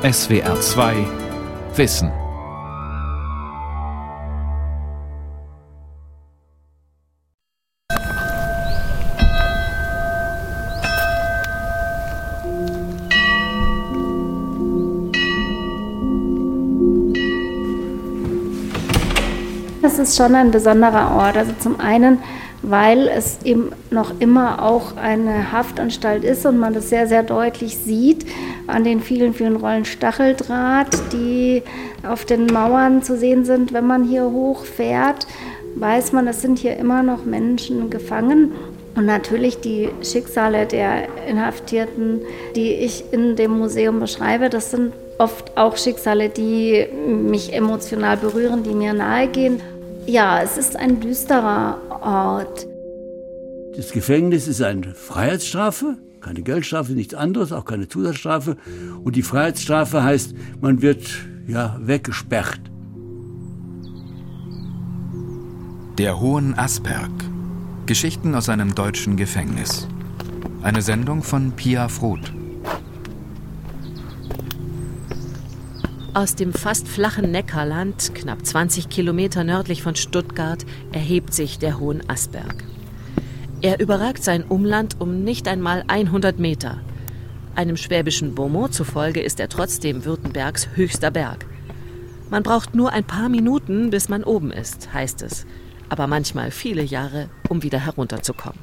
SWR 2 Wissen. Das ist schon ein besonderer Ort. Also zum einen weil es eben noch immer auch eine Haftanstalt ist und man das sehr, sehr deutlich sieht an den vielen, vielen Rollen Stacheldraht, die auf den Mauern zu sehen sind. Wenn man hier hochfährt, weiß man, es sind hier immer noch Menschen gefangen. Und natürlich die Schicksale der Inhaftierten, die ich in dem Museum beschreibe, das sind oft auch Schicksale, die mich emotional berühren, die mir nahegehen. Ja, es ist ein düsterer Ort. Das Gefängnis ist eine Freiheitsstrafe, keine Geldstrafe, nichts anderes, auch keine Zusatzstrafe. Und die Freiheitsstrafe heißt, man wird ja weggesperrt. Der Hohen Asperg. Geschichten aus einem deutschen Gefängnis. Eine Sendung von Pia Froth. Aus dem fast flachen Neckarland, knapp 20 Kilometer nördlich von Stuttgart, erhebt sich der Hohen Asberg. Er überragt sein Umland um nicht einmal 100 Meter. Einem schwäbischen Beaumont zufolge ist er trotzdem Württembergs höchster Berg. Man braucht nur ein paar Minuten, bis man oben ist, heißt es, aber manchmal viele Jahre, um wieder herunterzukommen.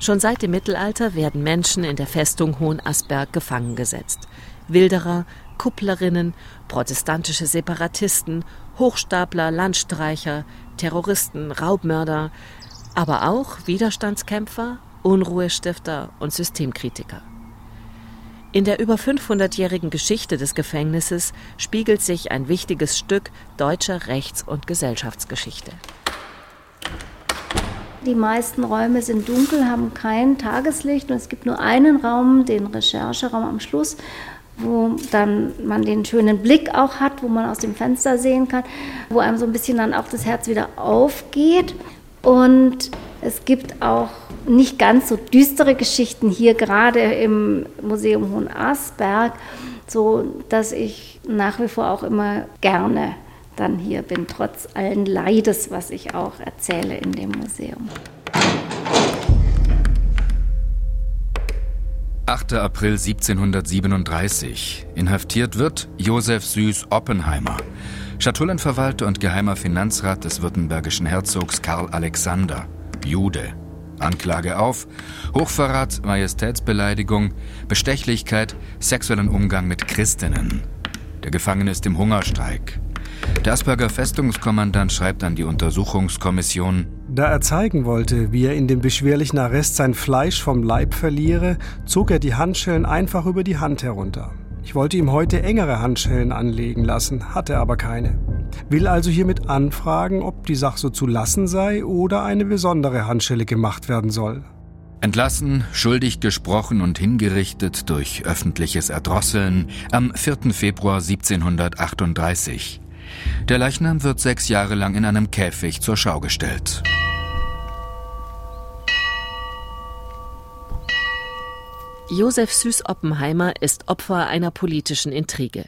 Schon seit dem Mittelalter werden Menschen in der Festung Hohen Asberg gefangen gesetzt. Wilderer, Kupplerinnen, protestantische Separatisten, Hochstapler, Landstreicher, Terroristen, Raubmörder, aber auch Widerstandskämpfer, Unruhestifter und Systemkritiker. In der über 500-jährigen Geschichte des Gefängnisses spiegelt sich ein wichtiges Stück deutscher Rechts- und Gesellschaftsgeschichte. Die meisten Räume sind dunkel, haben kein Tageslicht und es gibt nur einen Raum, den Rechercheraum am Schluss, wo dann man den schönen Blick auch hat, wo man aus dem Fenster sehen kann, wo einem so ein bisschen dann auch das Herz wieder aufgeht. Und es gibt auch nicht ganz so düstere Geschichten hier, gerade im Museum Hohen Asberg, so dass ich nach wie vor auch immer gerne dann hier bin, trotz allen Leides, was ich auch erzähle in dem Museum. 8. April 1737. Inhaftiert wird Josef Süß Oppenheimer, Schatullenverwalter und geheimer Finanzrat des württembergischen Herzogs Karl Alexander, Jude. Anklage auf Hochverrat, Majestätsbeleidigung, Bestechlichkeit, sexuellen Umgang mit Christinnen. Der Gefangene ist im Hungerstreik. Der Asperger Festungskommandant schreibt an die Untersuchungskommission, da er zeigen wollte, wie er in dem beschwerlichen Arrest sein Fleisch vom Leib verliere, zog er die Handschellen einfach über die Hand herunter. Ich wollte ihm heute engere Handschellen anlegen lassen, hatte aber keine. Will also hiermit anfragen, ob die Sache so zu lassen sei oder eine besondere Handschelle gemacht werden soll. Entlassen, schuldig gesprochen und hingerichtet durch öffentliches Erdrosseln am 4. Februar 1738. Der Leichnam wird sechs Jahre lang in einem Käfig zur Schau gestellt. Josef Süß Oppenheimer ist Opfer einer politischen Intrige.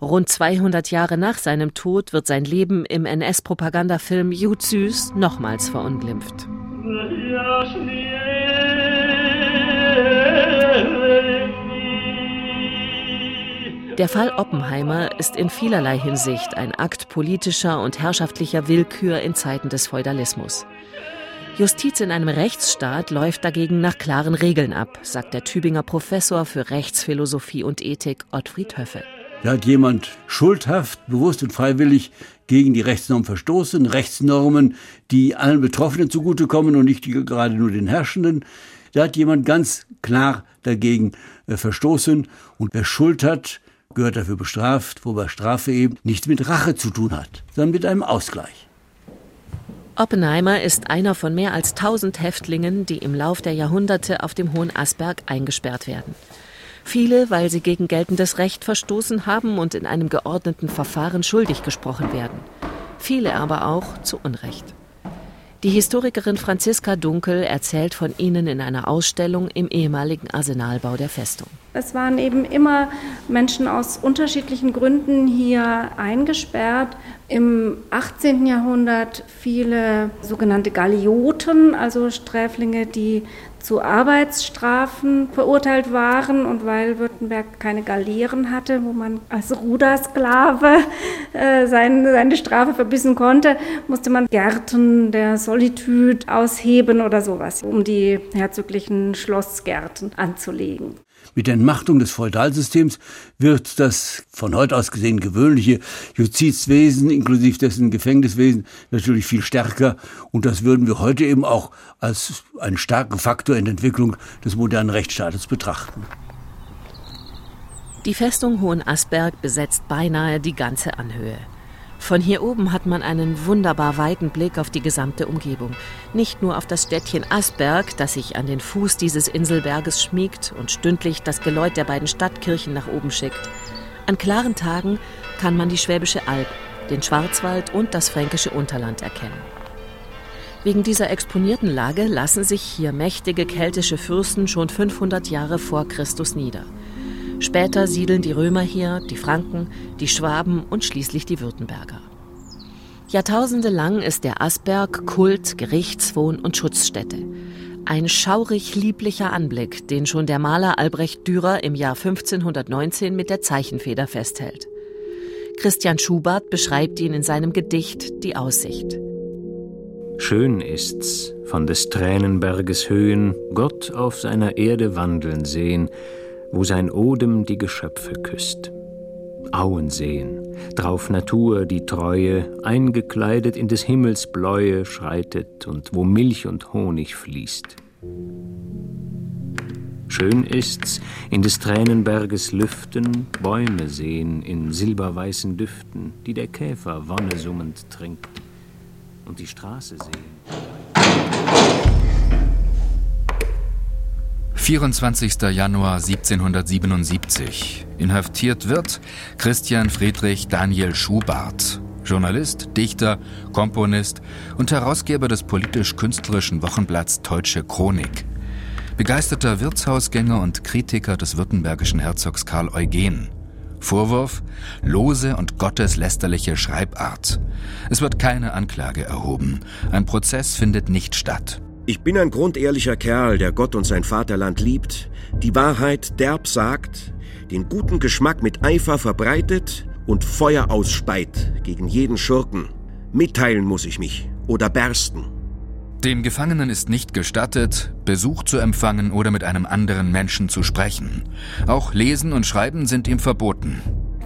Rund 200 Jahre nach seinem Tod wird sein Leben im NS-Propagandafilm Jud Süß nochmals verunglimpft. Der Fall Oppenheimer ist in vielerlei Hinsicht ein Akt politischer und herrschaftlicher Willkür in Zeiten des Feudalismus. Justiz in einem Rechtsstaat läuft dagegen nach klaren Regeln ab, sagt der Tübinger Professor für Rechtsphilosophie und Ethik Ottfried Höffe. Da hat jemand schuldhaft, bewusst und freiwillig gegen die Rechtsnormen verstoßen, Rechtsnormen, die allen Betroffenen zugutekommen und nicht gerade nur den Herrschenden. Da hat jemand ganz klar dagegen äh, verstoßen und wer Schuld hat, gehört dafür bestraft, wobei Strafe eben nichts mit Rache zu tun hat, sondern mit einem Ausgleich. Oppenheimer ist einer von mehr als 1000 Häftlingen, die im Lauf der Jahrhunderte auf dem Hohen Asberg eingesperrt werden. Viele, weil sie gegen geltendes Recht verstoßen haben und in einem geordneten Verfahren schuldig gesprochen werden. Viele aber auch zu Unrecht. Die Historikerin Franziska Dunkel erzählt von ihnen in einer Ausstellung im ehemaligen Arsenalbau der Festung. Es waren eben immer Menschen aus unterschiedlichen Gründen hier eingesperrt. Im 18. Jahrhundert viele sogenannte Galioten, also Sträflinge, die zu Arbeitsstrafen verurteilt waren und weil Württemberg keine Galeeren hatte, wo man als Rudersklave äh, seine, seine Strafe verbissen konnte, musste man Gärten der Solitude ausheben oder sowas, um die herzoglichen Schlossgärten anzulegen. Mit der Entmachtung des Feudalsystems wird das von heute aus gesehen gewöhnliche Justizwesen inklusive dessen Gefängniswesen natürlich viel stärker und das würden wir heute eben auch als einen starken Faktor in der Entwicklung des modernen Rechtsstaates betrachten. Die Festung Hohenasperg besetzt beinahe die ganze Anhöhe. Von hier oben hat man einen wunderbar weiten Blick auf die gesamte Umgebung. Nicht nur auf das Städtchen Asberg, das sich an den Fuß dieses Inselberges schmiegt und stündlich das Geläut der beiden Stadtkirchen nach oben schickt. An klaren Tagen kann man die Schwäbische Alb, den Schwarzwald und das fränkische Unterland erkennen. Wegen dieser exponierten Lage lassen sich hier mächtige keltische Fürsten schon 500 Jahre vor Christus nieder. Später siedeln die Römer hier, die Franken, die Schwaben und schließlich die Württemberger. Jahrtausende lang ist der Asberg Kult, Gerichtswohn und Schutzstätte. Ein schaurig lieblicher Anblick, den schon der Maler Albrecht Dürer im Jahr 1519 mit der Zeichenfeder festhält. Christian Schubert beschreibt ihn in seinem Gedicht Die Aussicht. Schön ist's, von des Tränenberges Höhen Gott auf seiner Erde wandeln sehen, wo sein Odem die Geschöpfe küsst. Auen sehen, drauf Natur die Treue, eingekleidet in des Himmels Bläue schreitet und wo Milch und Honig fließt. Schön ist's, in des Tränenberges Lüften Bäume sehen in silberweißen Düften, die der Käfer wonnesummend trinkt, und die Straße sehen. 24. Januar 1777. Inhaftiert wird Christian Friedrich Daniel Schubart, Journalist, Dichter, Komponist und Herausgeber des politisch-künstlerischen Wochenblatts Deutsche Chronik. Begeisterter Wirtshausgänger und Kritiker des württembergischen Herzogs Karl Eugen. Vorwurf lose und gotteslästerliche Schreibart. Es wird keine Anklage erhoben. Ein Prozess findet nicht statt. Ich bin ein grundehrlicher Kerl, der Gott und sein Vaterland liebt, die Wahrheit derb sagt, den guten Geschmack mit Eifer verbreitet und Feuer ausspeit gegen jeden Schurken. Mitteilen muss ich mich oder bersten. Dem Gefangenen ist nicht gestattet, Besuch zu empfangen oder mit einem anderen Menschen zu sprechen. Auch Lesen und Schreiben sind ihm verboten.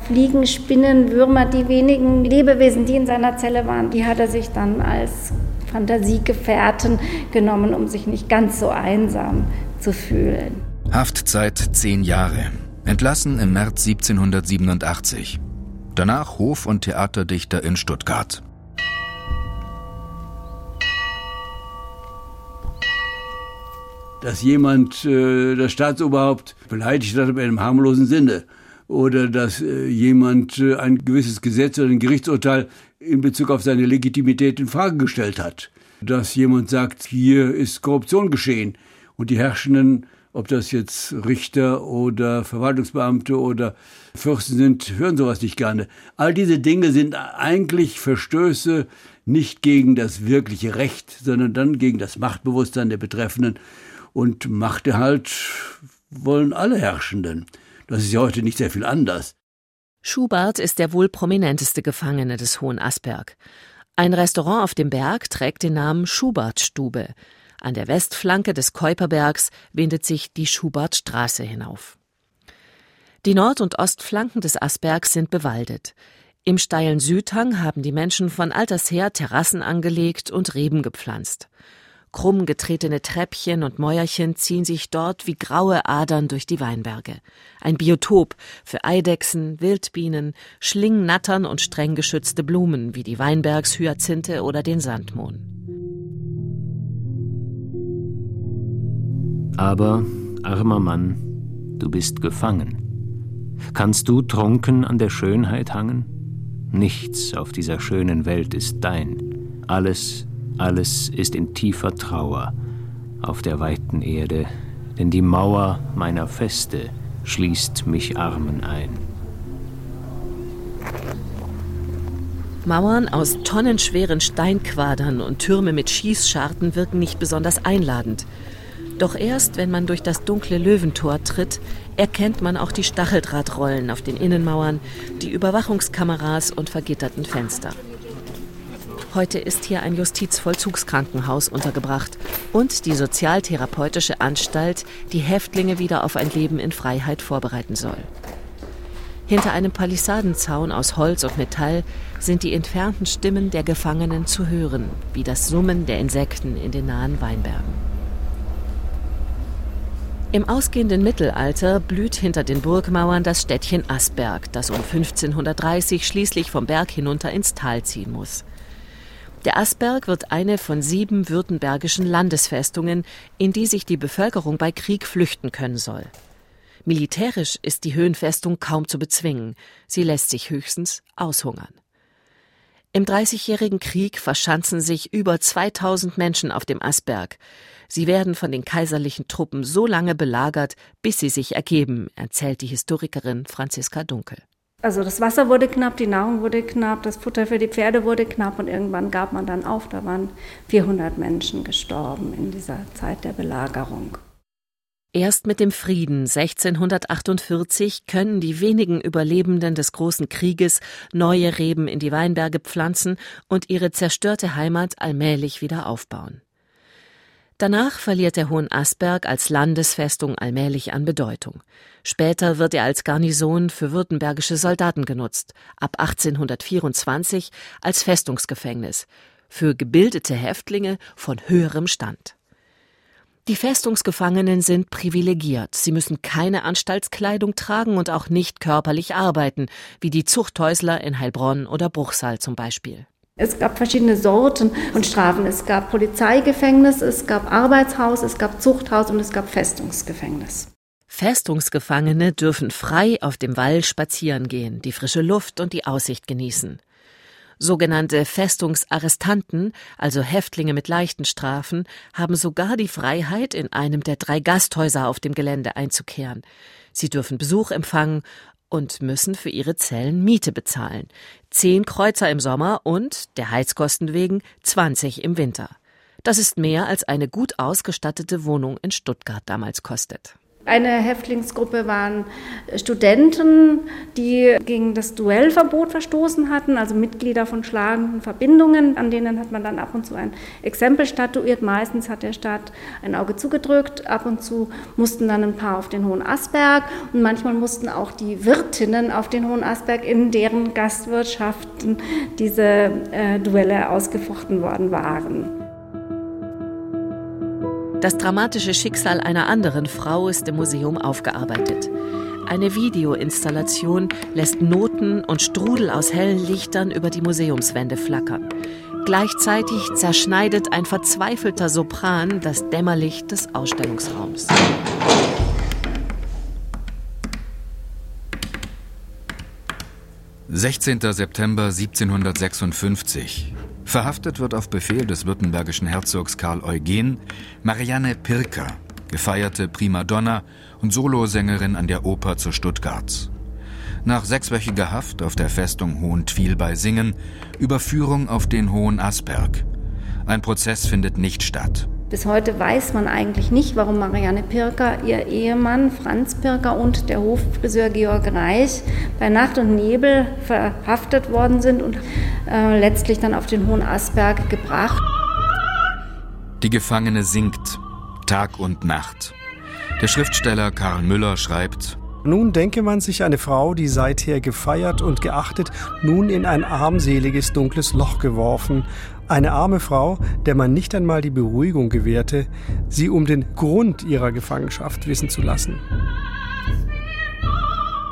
Fliegen, Spinnen, Würmer, die wenigen Lebewesen, die in seiner Zelle waren, die hat er sich dann als Fantasiegefährten genommen, um sich nicht ganz so einsam zu fühlen. Haftzeit zehn Jahre. Entlassen im März 1787. Danach Hof- und Theaterdichter in Stuttgart. Dass jemand äh, das Staatsoberhaupt beleidigt hat in einem harmlosen Sinne oder dass äh, jemand äh, ein gewisses Gesetz oder ein Gerichtsurteil in Bezug auf seine Legitimität in Frage gestellt hat. Dass jemand sagt, hier ist Korruption geschehen und die Herrschenden, ob das jetzt Richter oder Verwaltungsbeamte oder Fürsten sind, hören sowas nicht gerne. All diese Dinge sind eigentlich Verstöße nicht gegen das wirkliche Recht, sondern dann gegen das Machtbewusstsein der Betreffenden. Und Machterhalt wollen alle Herrschenden. Das ist ja heute nicht sehr viel anders. Schubert ist der wohl prominenteste Gefangene des Hohen Asperg. Ein Restaurant auf dem Berg trägt den Namen Schubertstube. An der Westflanke des Keuperbergs windet sich die Schubertstraße hinauf. Die Nord- und Ostflanken des Asbergs sind bewaldet. Im steilen Südhang haben die Menschen von alters her Terrassen angelegt und Reben gepflanzt. Krumm getretene Treppchen und Mäuerchen ziehen sich dort wie graue Adern durch die Weinberge. Ein Biotop für Eidechsen, Wildbienen, Schlingnattern und streng geschützte Blumen wie die Weinbergshyazinthe oder den Sandmohn. Aber, armer Mann, du bist gefangen. Kannst du trunken an der Schönheit hangen? Nichts auf dieser schönen Welt ist dein. Alles alles ist in tiefer Trauer auf der weiten Erde, denn die Mauer meiner Feste schließt mich Armen ein. Mauern aus tonnenschweren Steinquadern und Türme mit Schießscharten wirken nicht besonders einladend. Doch erst, wenn man durch das dunkle Löwentor tritt, erkennt man auch die Stacheldrahtrollen auf den Innenmauern, die Überwachungskameras und vergitterten Fenster. Heute ist hier ein Justizvollzugskrankenhaus untergebracht und die sozialtherapeutische Anstalt, die Häftlinge wieder auf ein Leben in Freiheit vorbereiten soll. Hinter einem Palisadenzaun aus Holz und Metall sind die entfernten Stimmen der Gefangenen zu hören, wie das Summen der Insekten in den nahen Weinbergen. Im ausgehenden Mittelalter blüht hinter den Burgmauern das Städtchen Asberg, das um 1530 schließlich vom Berg hinunter ins Tal ziehen muss. Der Asberg wird eine von sieben württembergischen Landesfestungen, in die sich die Bevölkerung bei Krieg flüchten können soll. Militärisch ist die Höhenfestung kaum zu bezwingen, sie lässt sich höchstens aushungern. Im Dreißigjährigen Krieg verschanzen sich über 2000 Menschen auf dem Asberg. Sie werden von den kaiserlichen Truppen so lange belagert, bis sie sich ergeben, erzählt die Historikerin Franziska Dunkel. Also das Wasser wurde knapp, die Nahrung wurde knapp, das Futter für die Pferde wurde knapp und irgendwann gab man dann auf. Da waren 400 Menschen gestorben in dieser Zeit der Belagerung. Erst mit dem Frieden 1648 können die wenigen Überlebenden des großen Krieges neue Reben in die Weinberge pflanzen und ihre zerstörte Heimat allmählich wieder aufbauen. Danach verliert der Hohenasperg als Landesfestung allmählich an Bedeutung. Später wird er als Garnison für württembergische Soldaten genutzt, ab 1824 als Festungsgefängnis, für gebildete Häftlinge von höherem Stand. Die Festungsgefangenen sind privilegiert. Sie müssen keine Anstaltskleidung tragen und auch nicht körperlich arbeiten, wie die Zuchthäusler in Heilbronn oder Bruchsal zum Beispiel. Es gab verschiedene Sorten und Strafen. Es gab Polizeigefängnis, es gab Arbeitshaus, es gab Zuchthaus und es gab Festungsgefängnis. Festungsgefangene dürfen frei auf dem Wall spazieren gehen, die frische Luft und die Aussicht genießen. Sogenannte Festungsarrestanten, also Häftlinge mit leichten Strafen, haben sogar die Freiheit, in einem der drei Gasthäuser auf dem Gelände einzukehren. Sie dürfen Besuch empfangen und müssen für ihre Zellen Miete bezahlen. Zehn Kreuzer im Sommer und, der Heizkosten wegen, 20 im Winter. Das ist mehr als eine gut ausgestattete Wohnung in Stuttgart damals kostet. Eine Häftlingsgruppe waren Studenten, die gegen das Duellverbot verstoßen hatten, also Mitglieder von schlagenden Verbindungen. An denen hat man dann ab und zu ein Exempel statuiert. Meistens hat der Staat ein Auge zugedrückt. Ab und zu mussten dann ein paar auf den Hohen Asberg und manchmal mussten auch die Wirtinnen auf den Hohen Asberg, in deren Gastwirtschaften diese äh, Duelle ausgefochten worden waren. Das dramatische Schicksal einer anderen Frau ist im Museum aufgearbeitet. Eine Videoinstallation lässt Noten und Strudel aus hellen Lichtern über die Museumswände flackern. Gleichzeitig zerschneidet ein verzweifelter Sopran das Dämmerlicht des Ausstellungsraums. »16. September 1756. Verhaftet wird auf Befehl des württembergischen Herzogs Karl Eugen Marianne Pirker, gefeierte Primadonna und Solosängerin an der Oper zu Stuttgart. Nach sechswöchiger Haft auf der Festung Hohentwiel bei Singen Überführung auf den Hohen Asperg. Ein Prozess findet nicht statt. Bis heute weiß man eigentlich nicht, warum Marianne Pirker, ihr Ehemann Franz Pirker und der Hoffriseur Georg Reich bei Nacht und Nebel verhaftet worden sind und äh, letztlich dann auf den Hohen Asberg gebracht. Die Gefangene singt Tag und Nacht. Der Schriftsteller Karl Müller schreibt, nun denke man sich eine Frau, die seither gefeiert und geachtet, nun in ein armseliges dunkles Loch geworfen, eine arme Frau, der man nicht einmal die Beruhigung gewährte, sie um den Grund ihrer Gefangenschaft wissen zu lassen.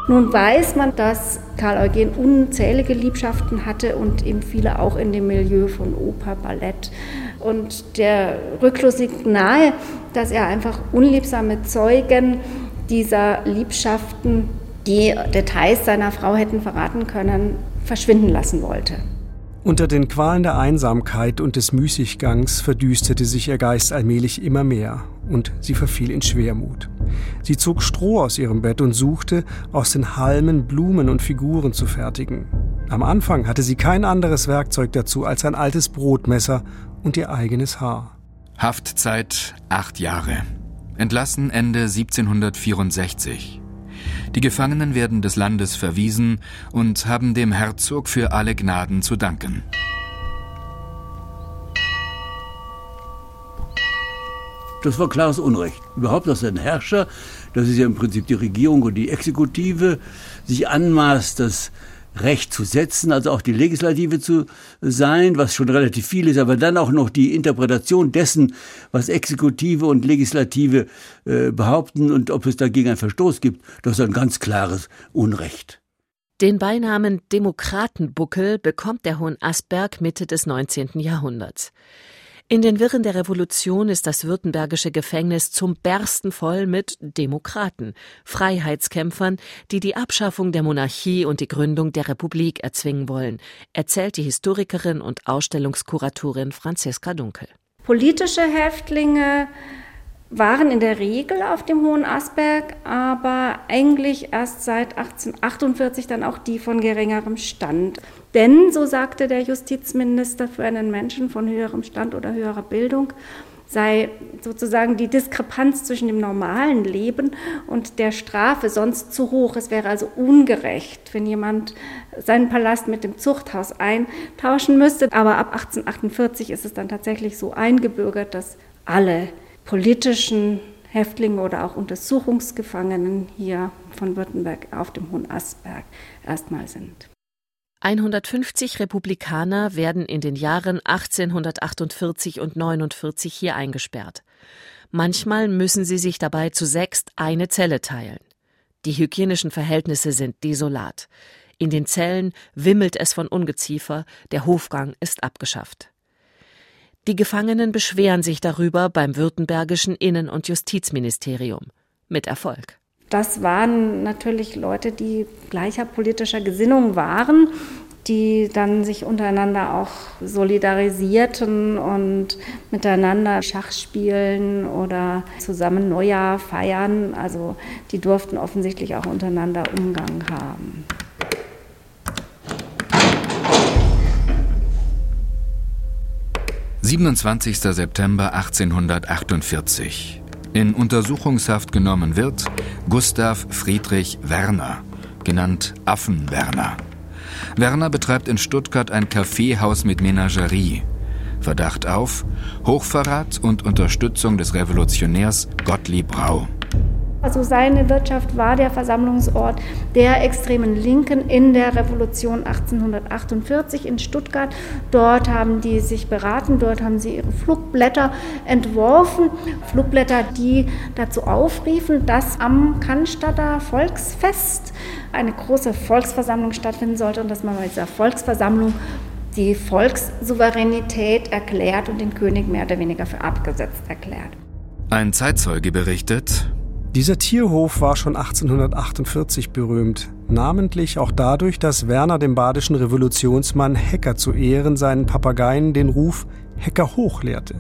Nun weiß man, dass Karl Eugen unzählige Liebschaften hatte und eben viele auch in dem Milieu von Oper, Ballett. Und der Rückschluss liegt nahe, dass er einfach unliebsame Zeugen dieser Liebschaften, die Details seiner Frau hätten verraten können, verschwinden lassen wollte. Unter den Qualen der Einsamkeit und des Müßiggangs verdüsterte sich ihr Geist allmählich immer mehr und sie verfiel in Schwermut. Sie zog Stroh aus ihrem Bett und suchte, aus den Halmen Blumen und Figuren zu fertigen. Am Anfang hatte sie kein anderes Werkzeug dazu als ein altes Brotmesser und ihr eigenes Haar. Haftzeit acht Jahre. Entlassen Ende 1764. Die Gefangenen werden des Landes verwiesen und haben dem Herzog für alle Gnaden zu danken. Das war klares Unrecht. Überhaupt, dass ein Herrscher, das ist ja im Prinzip die Regierung und die Exekutive, sich anmaßt, das Recht zu setzen, also auch die Legislative zu sein, was schon relativ viel ist, aber dann auch noch die Interpretation dessen, was Exekutive und Legislative äh, behaupten und ob es dagegen einen Verstoß gibt, das ist ein ganz klares Unrecht. Den Beinamen Demokratenbuckel bekommt der Hohenasperg Mitte des 19. Jahrhunderts. In den Wirren der Revolution ist das württembergische Gefängnis zum Bersten voll mit Demokraten, Freiheitskämpfern, die die Abschaffung der Monarchie und die Gründung der Republik erzwingen wollen, erzählt die Historikerin und Ausstellungskuratorin Franziska Dunkel. Politische Häftlinge waren in der Regel auf dem Hohen Asberg, aber eigentlich erst seit 1848 dann auch die von geringerem Stand. Denn, so sagte der Justizminister, für einen Menschen von höherem Stand oder höherer Bildung sei sozusagen die Diskrepanz zwischen dem normalen Leben und der Strafe sonst zu hoch. Es wäre also ungerecht, wenn jemand seinen Palast mit dem Zuchthaus eintauschen müsste. Aber ab 1848 ist es dann tatsächlich so eingebürgert, dass alle politischen Häftlinge oder auch Untersuchungsgefangenen hier von Württemberg auf dem Hohen Astberg erstmal sind. 150 Republikaner werden in den Jahren 1848 und 49 hier eingesperrt. Manchmal müssen sie sich dabei zu sechst eine Zelle teilen. Die hygienischen Verhältnisse sind desolat. In den Zellen wimmelt es von Ungeziefer, der Hofgang ist abgeschafft. Die Gefangenen beschweren sich darüber beim württembergischen Innen- und Justizministerium. Mit Erfolg. Das waren natürlich Leute, die gleicher politischer Gesinnung waren, die dann sich untereinander auch solidarisierten und miteinander Schach spielen oder zusammen Neujahr feiern. Also die durften offensichtlich auch untereinander Umgang haben. 27. September 1848. In Untersuchungshaft genommen wird Gustav Friedrich Werner, genannt Affenwerner. Werner betreibt in Stuttgart ein Kaffeehaus mit Menagerie. Verdacht auf Hochverrat und Unterstützung des Revolutionärs Gottlieb Rau. Also seine Wirtschaft war der Versammlungsort der extremen Linken in der Revolution 1848 in Stuttgart. Dort haben die sich beraten, dort haben sie ihre Flugblätter entworfen. Flugblätter, die dazu aufriefen, dass am Cannstatter Volksfest eine große Volksversammlung stattfinden sollte und dass man bei dieser Volksversammlung die Volkssouveränität erklärt und den König mehr oder weniger für abgesetzt erklärt. Ein Zeitzeuge berichtet, dieser Tierhof war schon 1848 berühmt, namentlich auch dadurch, dass Werner dem badischen Revolutionsmann Hecker zu Ehren seinen Papageien den Ruf Hecker hoch lehrte.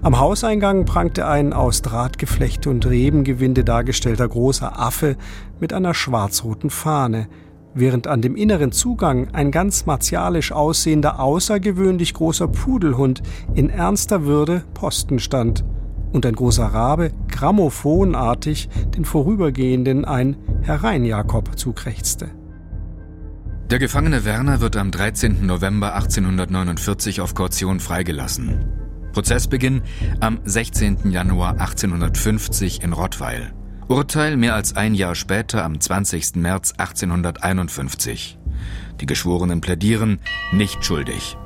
Am Hauseingang prangte ein aus Drahtgeflechte und Rebengewinde dargestellter großer Affe mit einer schwarz-roten Fahne, während an dem inneren Zugang ein ganz martialisch aussehender, außergewöhnlich großer Pudelhund in ernster Würde Posten stand – und ein großer Rabe grammophonartig den Vorübergehenden ein Herein Jakob zukrächzte. Der Gefangene Werner wird am 13. November 1849 auf Kaution freigelassen. Prozessbeginn am 16. Januar 1850 in Rottweil. Urteil mehr als ein Jahr später am 20. März 1851. Die Geschworenen plädieren nicht schuldig.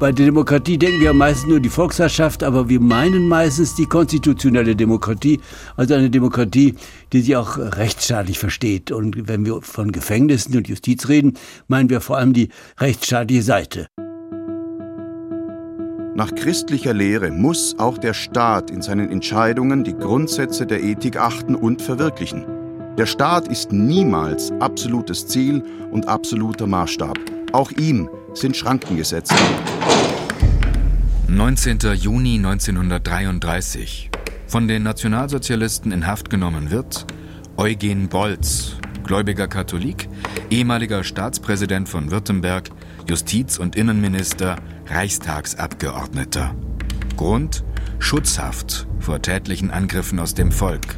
Bei der Demokratie denken wir meistens nur die Volksherrschaft, aber wir meinen meistens die konstitutionelle Demokratie, also eine Demokratie, die sich auch rechtsstaatlich versteht. Und wenn wir von Gefängnissen und Justiz reden, meinen wir vor allem die rechtsstaatliche Seite. Nach christlicher Lehre muss auch der Staat in seinen Entscheidungen die Grundsätze der Ethik achten und verwirklichen. Der Staat ist niemals absolutes Ziel und absoluter Maßstab. Auch ihm sind Schranken gesetzt. 19. Juni 1933. Von den Nationalsozialisten in Haft genommen wird Eugen Bolz, gläubiger Katholik, ehemaliger Staatspräsident von Württemberg, Justiz- und Innenminister, Reichstagsabgeordneter. Grund Schutzhaft vor tätlichen Angriffen aus dem Volk.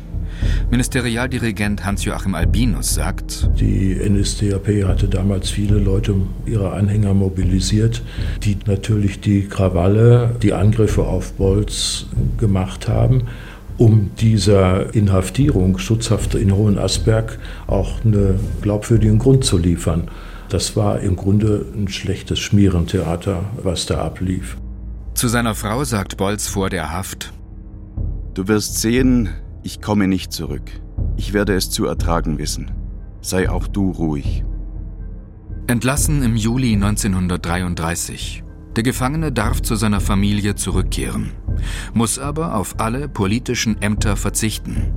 Ministerialdirigent Hans-Joachim Albinus sagt, die NSDAP hatte damals viele Leute, ihre Anhänger mobilisiert, die natürlich die Krawalle, die Angriffe auf Bolz gemacht haben um dieser Inhaftierung, Schutzhaft in Hohenasperg, auch einen glaubwürdigen Grund zu liefern. Das war im Grunde ein schlechtes Schmierentheater, was da ablief. Zu seiner Frau sagt Bolz vor der Haft: Du wirst sehen, ich komme nicht zurück. Ich werde es zu ertragen wissen. Sei auch du ruhig. Entlassen im Juli 1933. Der Gefangene darf zu seiner Familie zurückkehren, muss aber auf alle politischen Ämter verzichten.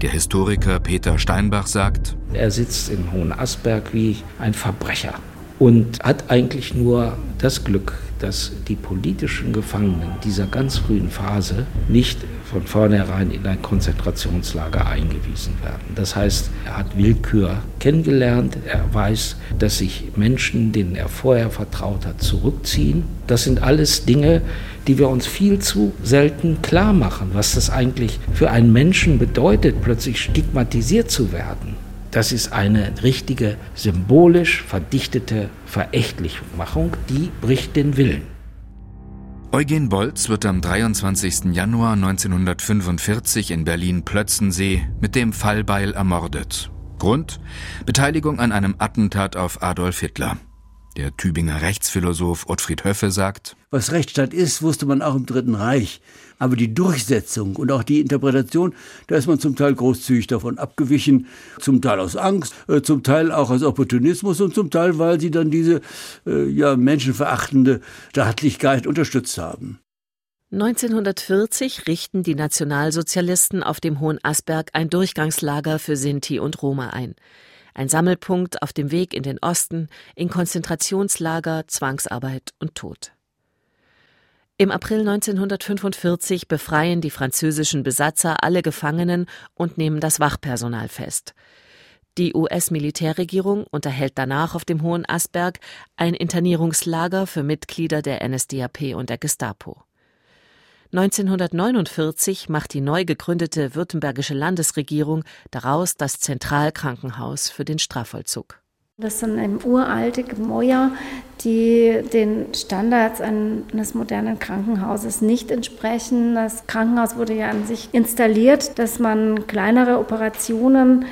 Der Historiker Peter Steinbach sagt, er sitzt in Hohenasperg wie ein Verbrecher und hat eigentlich nur das Glück, dass die politischen Gefangenen dieser ganz frühen Phase nicht von vornherein in ein Konzentrationslager eingewiesen werden. Das heißt, er hat Willkür kennengelernt, er weiß, dass sich Menschen, denen er vorher vertraut hat, zurückziehen. Das sind alles Dinge, die wir uns viel zu selten klar machen, was das eigentlich für einen Menschen bedeutet, plötzlich stigmatisiert zu werden. Das ist eine richtige symbolisch verdichtete Verächtlichmachung, die bricht den Willen. Eugen Bolz wird am 23. Januar 1945 in Berlin-Plötzensee mit dem Fallbeil ermordet. Grund? Beteiligung an einem Attentat auf Adolf Hitler. Der Tübinger Rechtsphilosoph Ottfried Höffe sagt, Was Rechtsstaat ist, wusste man auch im Dritten Reich. Aber die Durchsetzung und auch die Interpretation, da ist man zum Teil großzügig davon abgewichen, zum Teil aus Angst, äh, zum Teil auch aus Opportunismus und zum Teil, weil sie dann diese äh, ja, menschenverachtende Staatlichkeit unterstützt haben. 1940 richten die Nationalsozialisten auf dem Hohen Asberg ein Durchgangslager für Sinti und Roma ein ein Sammelpunkt auf dem Weg in den Osten, in Konzentrationslager, Zwangsarbeit und Tod. Im April 1945 befreien die französischen Besatzer alle Gefangenen und nehmen das Wachpersonal fest. Die US-Militärregierung unterhält danach auf dem Hohen Asberg ein Internierungslager für Mitglieder der NSDAP und der Gestapo. 1949 macht die neu gegründete württembergische Landesregierung daraus das Zentralkrankenhaus für den Strafvollzug. Das sind eben uralte Gemäuer, die den Standards eines modernen Krankenhauses nicht entsprechen. Das Krankenhaus wurde ja an sich installiert, dass man kleinere Operationen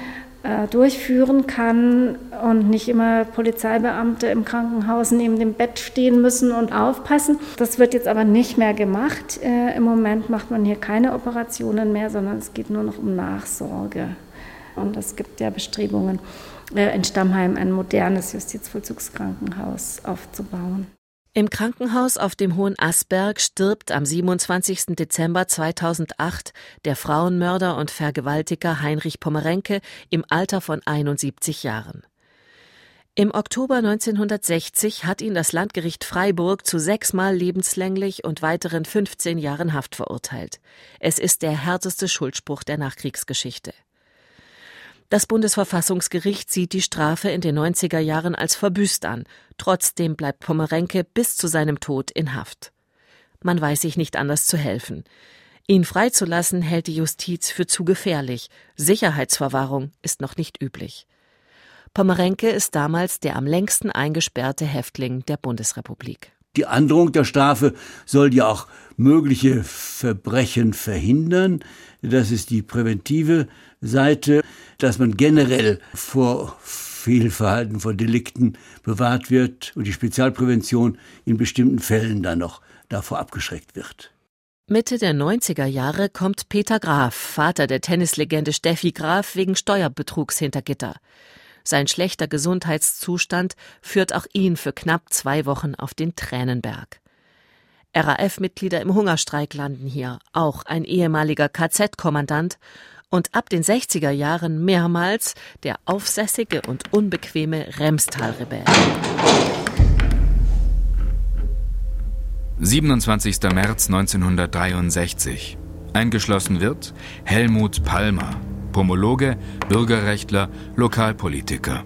durchführen kann und nicht immer Polizeibeamte im Krankenhaus neben dem Bett stehen müssen und aufpassen. Das wird jetzt aber nicht mehr gemacht. Äh, Im Moment macht man hier keine Operationen mehr, sondern es geht nur noch um Nachsorge. Und es gibt ja Bestrebungen, äh, in Stammheim ein modernes Justizvollzugskrankenhaus aufzubauen. Im Krankenhaus auf dem Hohen Asberg stirbt am 27. Dezember 2008 der Frauenmörder und Vergewaltiger Heinrich Pommerenke im Alter von 71 Jahren. Im Oktober 1960 hat ihn das Landgericht Freiburg zu sechsmal lebenslänglich und weiteren 15 Jahren Haft verurteilt. Es ist der härteste Schuldspruch der Nachkriegsgeschichte. Das Bundesverfassungsgericht sieht die Strafe in den 90er Jahren als verbüßt an. Trotzdem bleibt Pommerenke bis zu seinem Tod in Haft. Man weiß sich nicht anders zu helfen. Ihn freizulassen hält die Justiz für zu gefährlich. Sicherheitsverwahrung ist noch nicht üblich. Pommerenke ist damals der am längsten eingesperrte Häftling der Bundesrepublik. Die Androhung der Strafe soll ja auch mögliche Verbrechen verhindern. Das ist die präventive Seite, dass man generell vor Fehlverhalten, vor Delikten bewahrt wird und die Spezialprävention in bestimmten Fällen dann noch davor abgeschreckt wird. Mitte der 90er Jahre kommt Peter Graf, Vater der Tennislegende Steffi Graf, wegen Steuerbetrugs hinter Gitter. Sein schlechter Gesundheitszustand führt auch ihn für knapp zwei Wochen auf den Tränenberg. RAF-Mitglieder im Hungerstreik landen hier, auch ein ehemaliger KZ-Kommandant und ab den 60er Jahren mehrmals der aufsässige und unbequeme Remstal-Rebell. 27. März 1963. Eingeschlossen wird Helmut Palmer, Pomologe, Bürgerrechtler, Lokalpolitiker.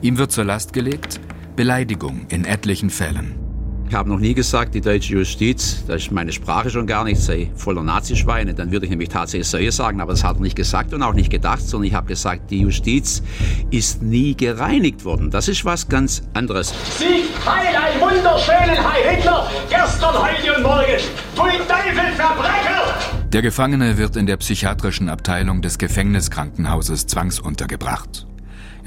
Ihm wird zur Last gelegt Beleidigung in etlichen Fällen. Ich habe noch nie gesagt, die deutsche Justiz, das ist meine Sprache schon gar nicht, sei voller Nazischweine. Dann würde ich nämlich tatsächlich solche sagen, aber das hat er nicht gesagt und auch nicht gedacht, sondern ich habe gesagt, die Justiz ist nie gereinigt worden. Das ist was ganz anderes. Sieg, Heil, ein wunderschönen Heil Hitler, gestern, heute und morgen. Pfui Teufel, Verbrecher! Der Gefangene wird in der psychiatrischen Abteilung des Gefängniskrankenhauses zwangsuntergebracht.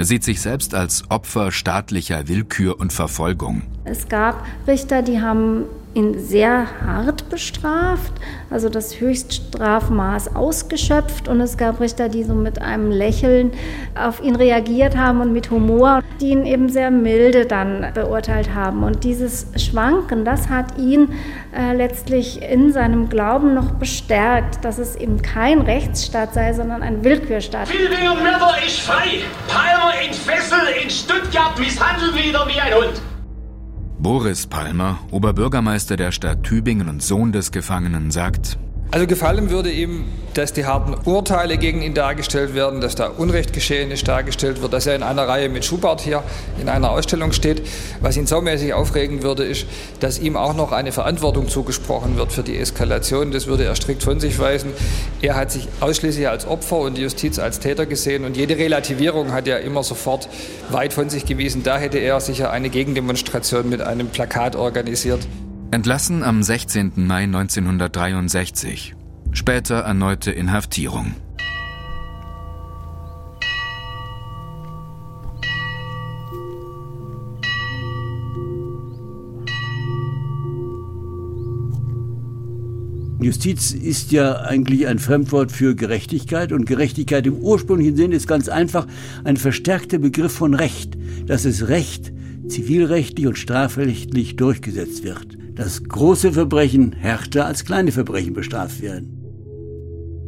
Er sieht sich selbst als Opfer staatlicher Willkür und Verfolgung. Es gab Richter, die haben ihn sehr hart bestraft, also das Höchststrafmaß ausgeschöpft. Und es gab Richter, die so mit einem Lächeln auf ihn reagiert haben und mit Humor, die ihn eben sehr milde dann beurteilt haben. Und dieses Schwanken, das hat ihn äh, letztlich in seinem Glauben noch bestärkt, dass es eben kein Rechtsstaat sei, sondern ein Willkürstaat. Filbinger Mörder ist frei. Palmer in Fessel in Stuttgart misshandelt wieder wie ein Hund. Boris Palmer, Oberbürgermeister der Stadt Tübingen und Sohn des Gefangenen, sagt, also gefallen würde ihm, dass die harten Urteile gegen ihn dargestellt werden, dass da Unrecht geschehen ist dargestellt wird, dass er in einer Reihe mit Schubert hier in einer Ausstellung steht. Was ihn saumäßig aufregen würde, ist, dass ihm auch noch eine Verantwortung zugesprochen wird für die Eskalation. Das würde er strikt von sich weisen. Er hat sich ausschließlich als Opfer und die Justiz als Täter gesehen und jede Relativierung hat er immer sofort weit von sich gewiesen. Da hätte er sicher eine Gegendemonstration mit einem Plakat organisiert. Entlassen am 16. Mai 1963. Später erneute Inhaftierung. Justiz ist ja eigentlich ein Fremdwort für Gerechtigkeit und Gerechtigkeit im ursprünglichen Sinn ist ganz einfach ein verstärkter Begriff von Recht, dass es Recht zivilrechtlich und strafrechtlich durchgesetzt wird dass große Verbrechen härter als kleine Verbrechen bestraft werden.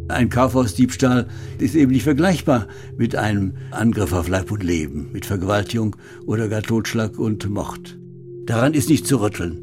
Ein Kaufhausdiebstahl ist eben nicht vergleichbar mit einem Angriff auf Leib und Leben, mit Vergewaltigung oder gar Totschlag und Mord. Daran ist nicht zu rütteln.